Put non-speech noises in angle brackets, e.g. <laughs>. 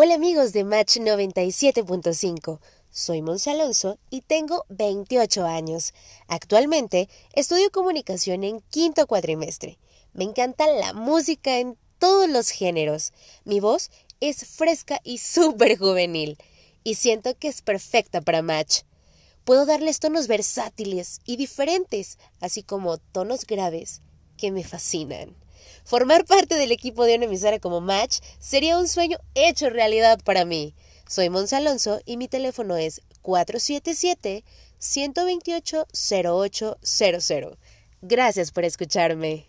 Hola amigos de Match 97.5. Soy Monse Alonso y tengo 28 años. Actualmente estudio comunicación en quinto cuatrimestre. Me encanta la música en todos los géneros. Mi voz es fresca y <laughs> súper juvenil. Y siento que es perfecta para Match. Puedo darles tonos versátiles y diferentes, así como tonos graves que me fascinan. Formar parte del equipo de una emisora como Match sería un sueño hecho realidad para mí. Soy Mons Alonso y mi teléfono es 477-128-0800. Gracias por escucharme.